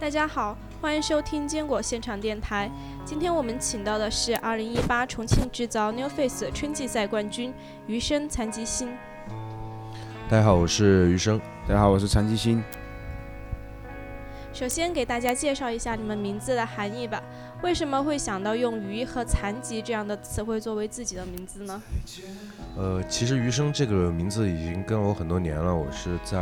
大家好，欢迎收听坚果现场电台。今天我们请到的是2018重庆制造 New Face 春季赛冠军余生残疾星。大家好，我是余生。大家好，我是残疾星。首先给大家介绍一下你们名字的含义吧。为什么会想到用“余”和“残疾”这样的词汇作为自己的名字呢？呃，其实余生这个名字已经跟了我很多年了。我是在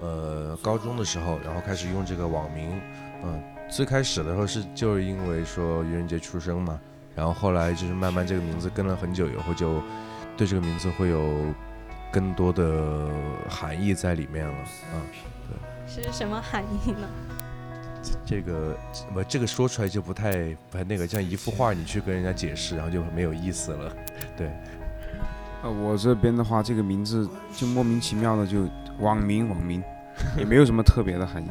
呃高中的时候，然后开始用这个网名。嗯，最开始的时候是就是因为说愚人节出生嘛，然后后来就是慢慢这个名字跟了很久以后，就对这个名字会有更多的含义在里面了。嗯，对，是什么含义呢？这个不，这个说出来就不太不太那个，像一幅画，你去跟人家解释，然后就没有意思了。对。呃，我这边的话，这个名字就莫名其妙的就网名网名，也没有什么特别的含义。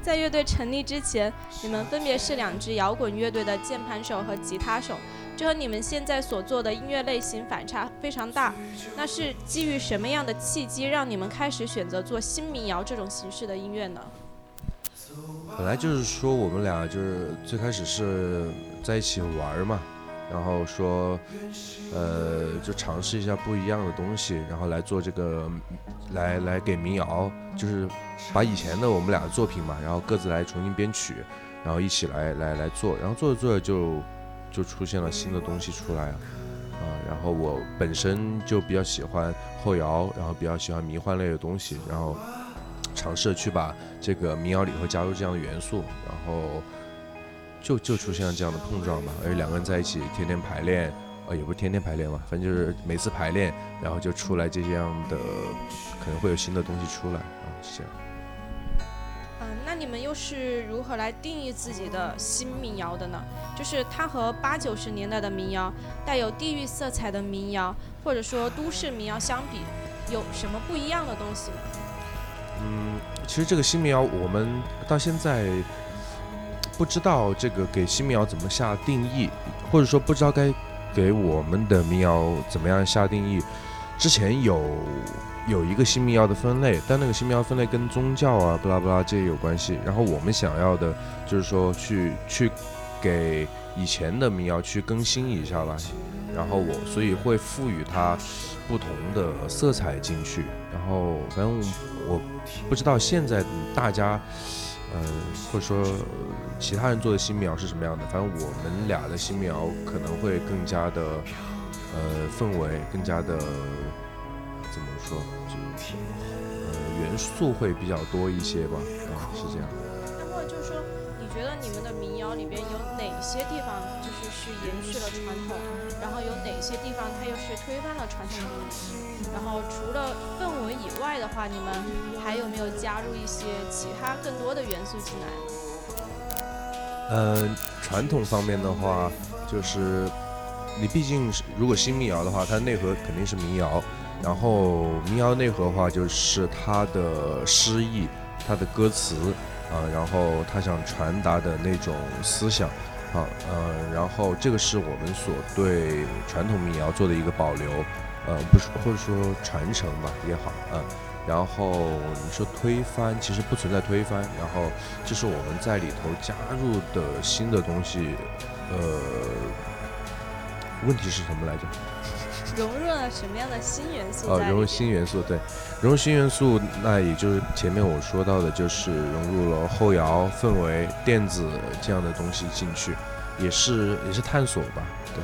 在乐队成立之前，你们分别是两支摇滚乐队的键盘手和吉他手，这和你们现在所做的音乐类型反差非常大。那是基于什么样的契机，让你们开始选择做新民谣这种形式的音乐呢？本来就是说，我们俩就是最开始是在一起玩嘛，然后说，呃，就尝试一下不一样的东西，然后来做这个，来来给民谣，就是把以前的我们俩的作品嘛，然后各自来重新编曲，然后一起来来来做，然后做着做着就就出现了新的东西出来啊，啊，然后我本身就比较喜欢后摇，然后比较喜欢迷幻类的东西，然后。尝试去把这个民谣里头加入这样的元素，然后就就出现了这样的碰撞吧。而且两个人在一起天天排练，呃，也不是天天排练嘛，反正就是每次排练，然后就出来这样的，可能会有新的东西出来啊，是这样。嗯，那你们又是如何来定义自己的新民谣的呢？就是它和八九十年代的民谣、带有地域色彩的民谣，或者说都市民谣相比，有什么不一样的东西吗？嗯，其实这个新民谣，我们到现在不知道这个给新民谣怎么下定义，或者说不知道该给我们的民谣怎么样下定义。之前有有一个新民谣的分类，但那个新民谣分类跟宗教啊、不拉不拉这些有关系。然后我们想要的就是说去去给以前的民谣去更新一下吧。然后我所以会赋予它不同的色彩进去。然后反正我。不知道现在大家，呃，或者说其他人做的新苗是什么样的？反正我们俩的新苗可能会更加的，呃，氛围更加的怎么说？就呃，元素会比较多一些吧。啊，是这样。那么就是说，觉得你们的民谣里边有哪些地方就是是延续了传统，然后有哪些地方它又是推翻了传统东西？然后除了氛围以外的话，你们还有没有加入一些其他更多的元素进来？嗯，传统方面的话，就是你毕竟是如果新民谣的话，它内核肯定是民谣。然后民谣内核的话，就是它的诗意、它的歌词啊，然后他想传达的那种思想啊，呃，然后这个是我们所对传统民谣做的一个保留。呃，不是，或者说传承吧也好，嗯，然后你说推翻，其实不存在推翻，然后这是我们在里头加入的新的东西，呃，问题是什么来着？融入了什么样的新元素？哦，融入新元素，对，融入新元素，那也就是前面我说到的，就是融入了后摇氛围、电子这样的东西进去，也是也是探索吧，对。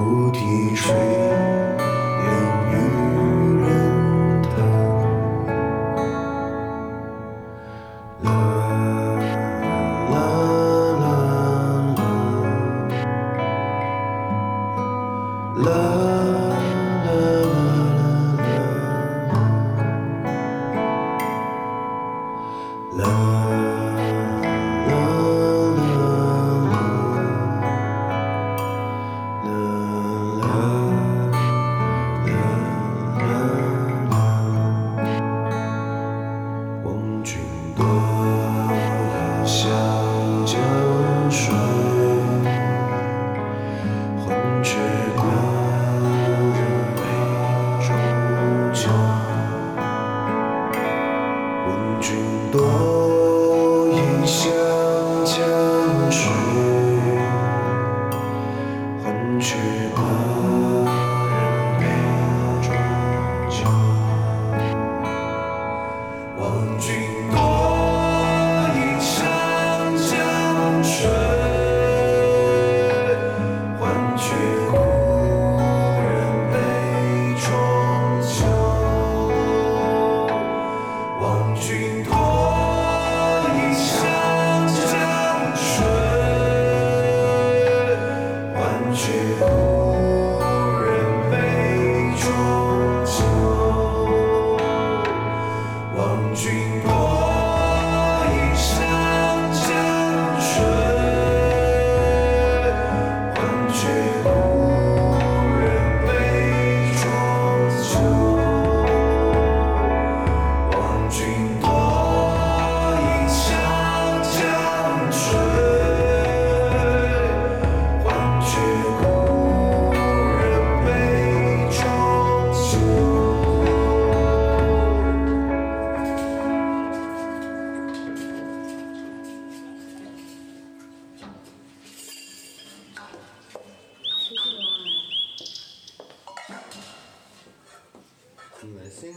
菩提水，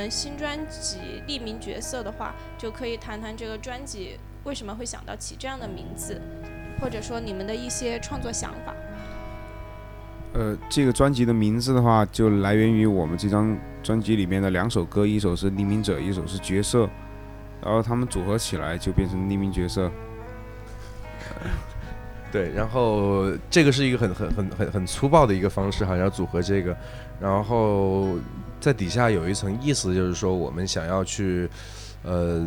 们新专辑《匿名角色》的话，就可以谈谈这个专辑为什么会想到起这样的名字，或者说你们的一些创作想法。呃，这个专辑的名字的话，就来源于我们这张专辑里面的两首歌，一首是《匿名者》，一首是《角色》，然后他们组合起来就变成《匿名角色》。对，然后这个是一个很很很很很粗暴的一个方式哈，要组合这个，然后在底下有一层意思，就是说我们想要去，呃，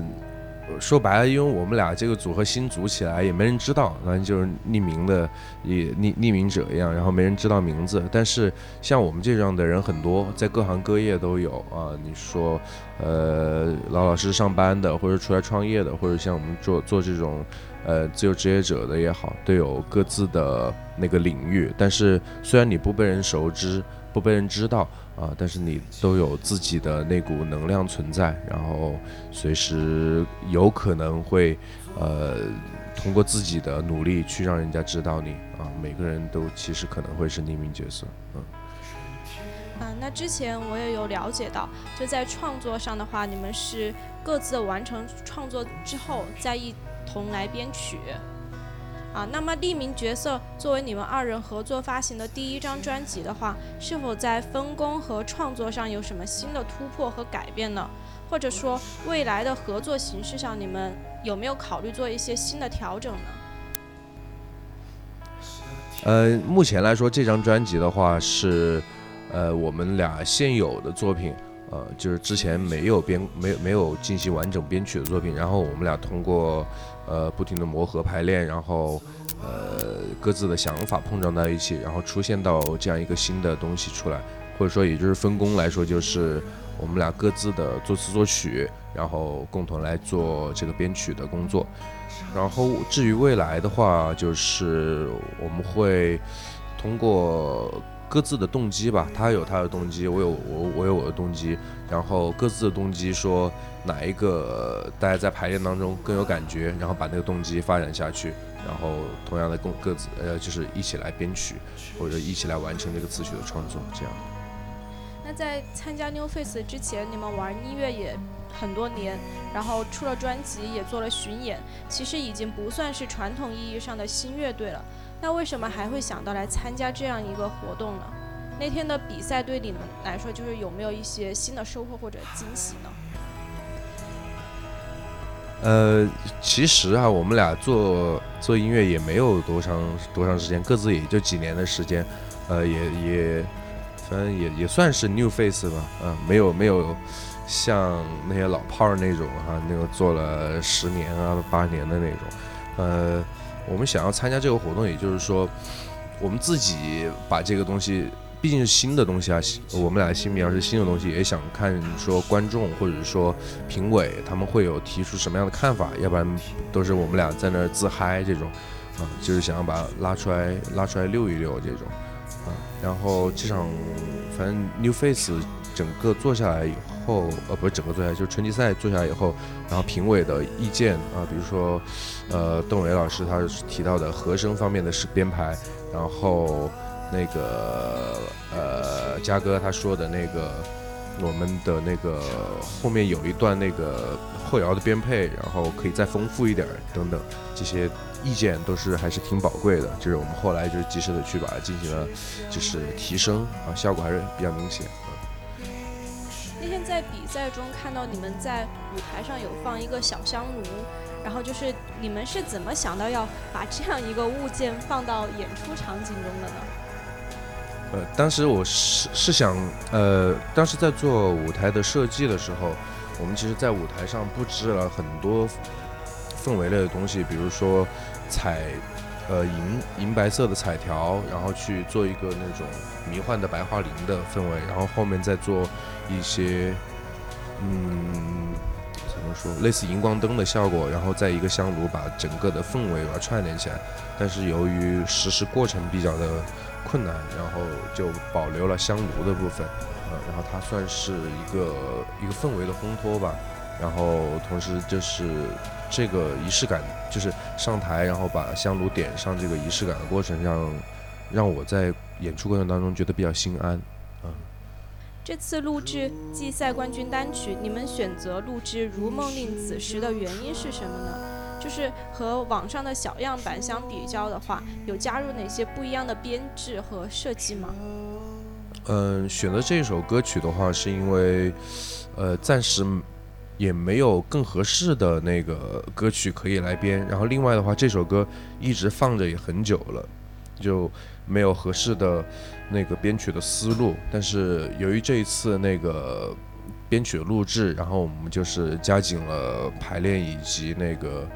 说白了，因为我们俩这个组合新组起来，也没人知道，反正就是匿名的，也匿匿名者一样，然后没人知道名字。但是像我们这样的人很多，在各行各业都有啊。你说，呃，老老实实上班的，或者出来创业的，或者像我们做做这种，呃，自由职业者的也好，都有各自的那个领域。但是虽然你不被人熟知，不被人知道。啊，但是你都有自己的那股能量存在，然后随时有可能会，呃，通过自己的努力去让人家知道你啊。每个人都其实可能会是匿名角色，嗯。啊，那之前我也有了解到，就在创作上的话，你们是各自完成创作之后再一同来编曲。啊，那么匿名角色作为你们二人合作发行的第一张专辑的话，是否在分工和创作上有什么新的突破和改变呢？或者说未来的合作形式上，你们有没有考虑做一些新的调整呢？呃，目前来说，这张专辑的话是，呃，我们俩现有的作品，呃，就是之前没有编、没有没有进行完整编曲的作品，然后我们俩通过。呃，不停的磨合排练，然后，呃，各自的想法碰撞到一起，然后出现到这样一个新的东西出来，或者说，也就是分工来说，就是我们俩各自的作词作曲，然后共同来做这个编曲的工作。然后至于未来的话，就是我们会通过。各自的动机吧，他有他的动机，我有我我有我的动机，然后各自的动机说哪一个大家在排练当中更有感觉，然后把那个动机发展下去，然后同样的共各自呃就是一起来编曲或者一起来完成这个词曲的创作，这样。那在参加 New Face 之前，你们玩音乐也很多年，然后出了专辑也做了巡演，其实已经不算是传统意义上的新乐队了。那为什么还会想到来参加这样一个活动呢？那天的比赛对你们来说，就是有没有一些新的收获或者惊喜呢？呃，其实啊，我们俩做做音乐也没有多长多长时间，各自也就几年的时间，呃，也也反正也也算是 new face 吧，嗯，没有没有像那些老炮儿那种哈，那个做了十年啊八年的那种，呃。我们想要参加这个活动，也就是说，我们自己把这个东西，毕竟是新的东西啊，我们俩的新名是新的东西，也想看说观众或者说评委他们会有提出什么样的看法，要不然都是我们俩在那儿自嗨这种，啊，就是想要把它拉出来拉出来溜一溜这种，啊，然后这场反正 New Face 整个做下来以后。呃不是整个做下来，就是春季赛做下来以后，然后评委的意见啊，比如说，呃邓伟老师他提到的和声方面的是编排，然后那个呃嘉哥他说的那个我们的那个后面有一段那个后摇的编配，然后可以再丰富一点等等，这些意见都是还是挺宝贵的，就是我们后来就是及时的去把它进行了就是提升啊，效果还是比较明显。在比赛中看到你们在舞台上有放一个小香炉，然后就是你们是怎么想到要把这样一个物件放到演出场景中的呢？呃，当时我是是想，呃，当时在做舞台的设计的时候，我们其实在舞台上布置了很多氛围类的东西，比如说彩，呃银银白色的彩条，然后去做一个那种迷幻的白桦林的氛围，然后后面再做。一些，嗯，怎么说，类似荧光灯的效果，然后在一个香炉把整个的氛围把它串联起来。但是由于实施过程比较的困难，然后就保留了香炉的部分，呃，然后它算是一个一个氛围的烘托吧。然后同时就是这个仪式感，就是上台然后把香炉点上这个仪式感的过程，让让我在演出过程当中觉得比较心安。这次录制季赛冠军单曲，你们选择录制《如梦令》此时的原因是什么呢？就是和网上的小样板相比较的话，有加入哪些不一样的编制和设计吗？嗯，选择这首歌曲的话，是因为，呃，暂时也没有更合适的那个歌曲可以来编。然后另外的话，这首歌一直放着也很久了，就没有合适的。那个编曲的思路，但是由于这一次那个编曲录制，然后我们就是加紧了排练以及那个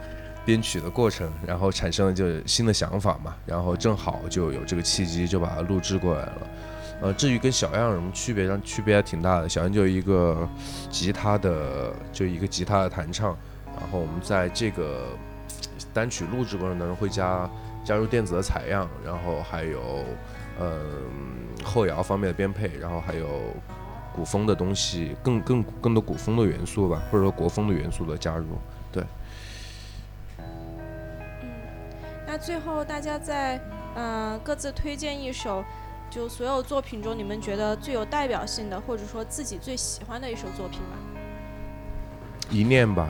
编曲的过程，然后产生了就新的想法嘛，然后正好就有这个契机，就把它录制过来了。呃，至于跟小样有什么区别，上区别还挺大的。小样就一个吉他的，就一个吉他的弹唱，然后我们在这个单曲录制过程当中会加加入电子的采样，然后还有嗯、后摇方面的编配，然后还有古风的东西，更更更多古风的元素吧，或者说国风的元素的加入。对。嗯那最后大家在呃各自推荐一首，就所有作品中你们觉得最有代表性的，或者说自己最喜欢的一首作品吧。一念吧，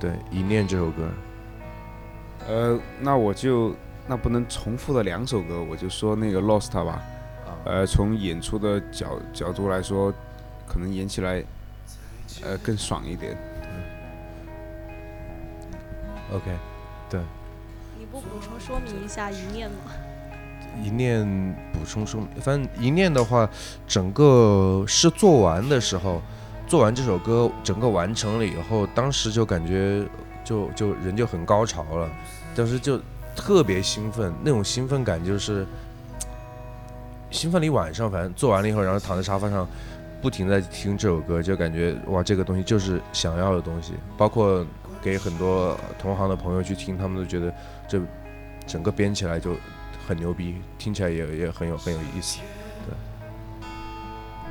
对，一念这首歌，呃，那我就那不能重复的两首歌，我就说那个 Lost 吧。呃，从演出的角角度来说，可能演起来呃更爽一点。OK，对你不补充说明一下一念吗？一念补充说明，反正一念的话，整个是做完的时候，做完这首歌，整个完成了以后，当时就感觉就就人就很高潮了，当时就特别兴奋，那种兴奋感就是兴奋了一晚上，反正做完了以后，然后躺在沙发上。不停在听这首歌，就感觉哇，这个东西就是想要的东西。包括给很多同行的朋友去听，他们都觉得这整个编起来就很牛逼，听起来也也很有很有意思。对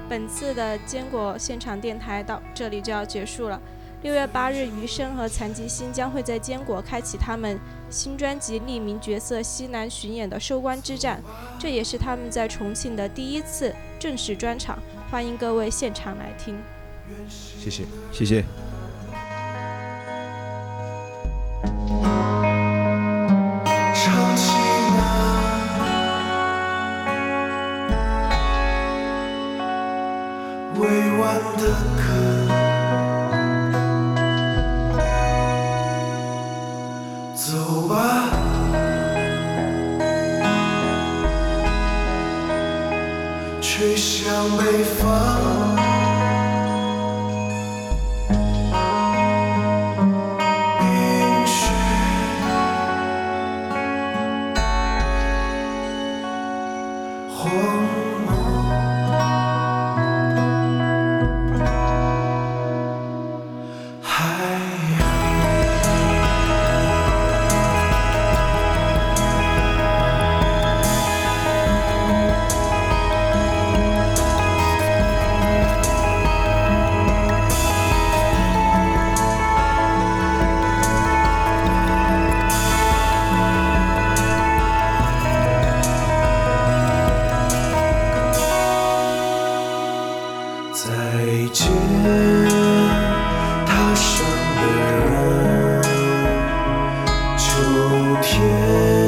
本次的坚果现场电台到这里就要结束了。六月八日，余生和残疾星将会在坚果开启他们新专辑《匿名角色西南》巡演的收官之战，这也是他们在重庆的第一次正式专场，欢迎各位现场来听。谢谢。谢谢。home. 天。